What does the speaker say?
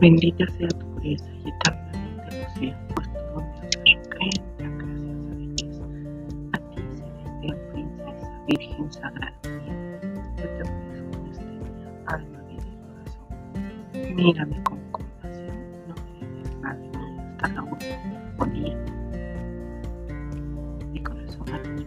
Bendita sea tu pureza y eternamente lo sea, pues tu don de ser creen la graciosa belleza. A ti, celestial princesa, virgen sagrada yo te ofrezco en este alma, vida y corazón. Mírame con compasión, no me dejes, madre hasta la última agonía. Mi corazón a ti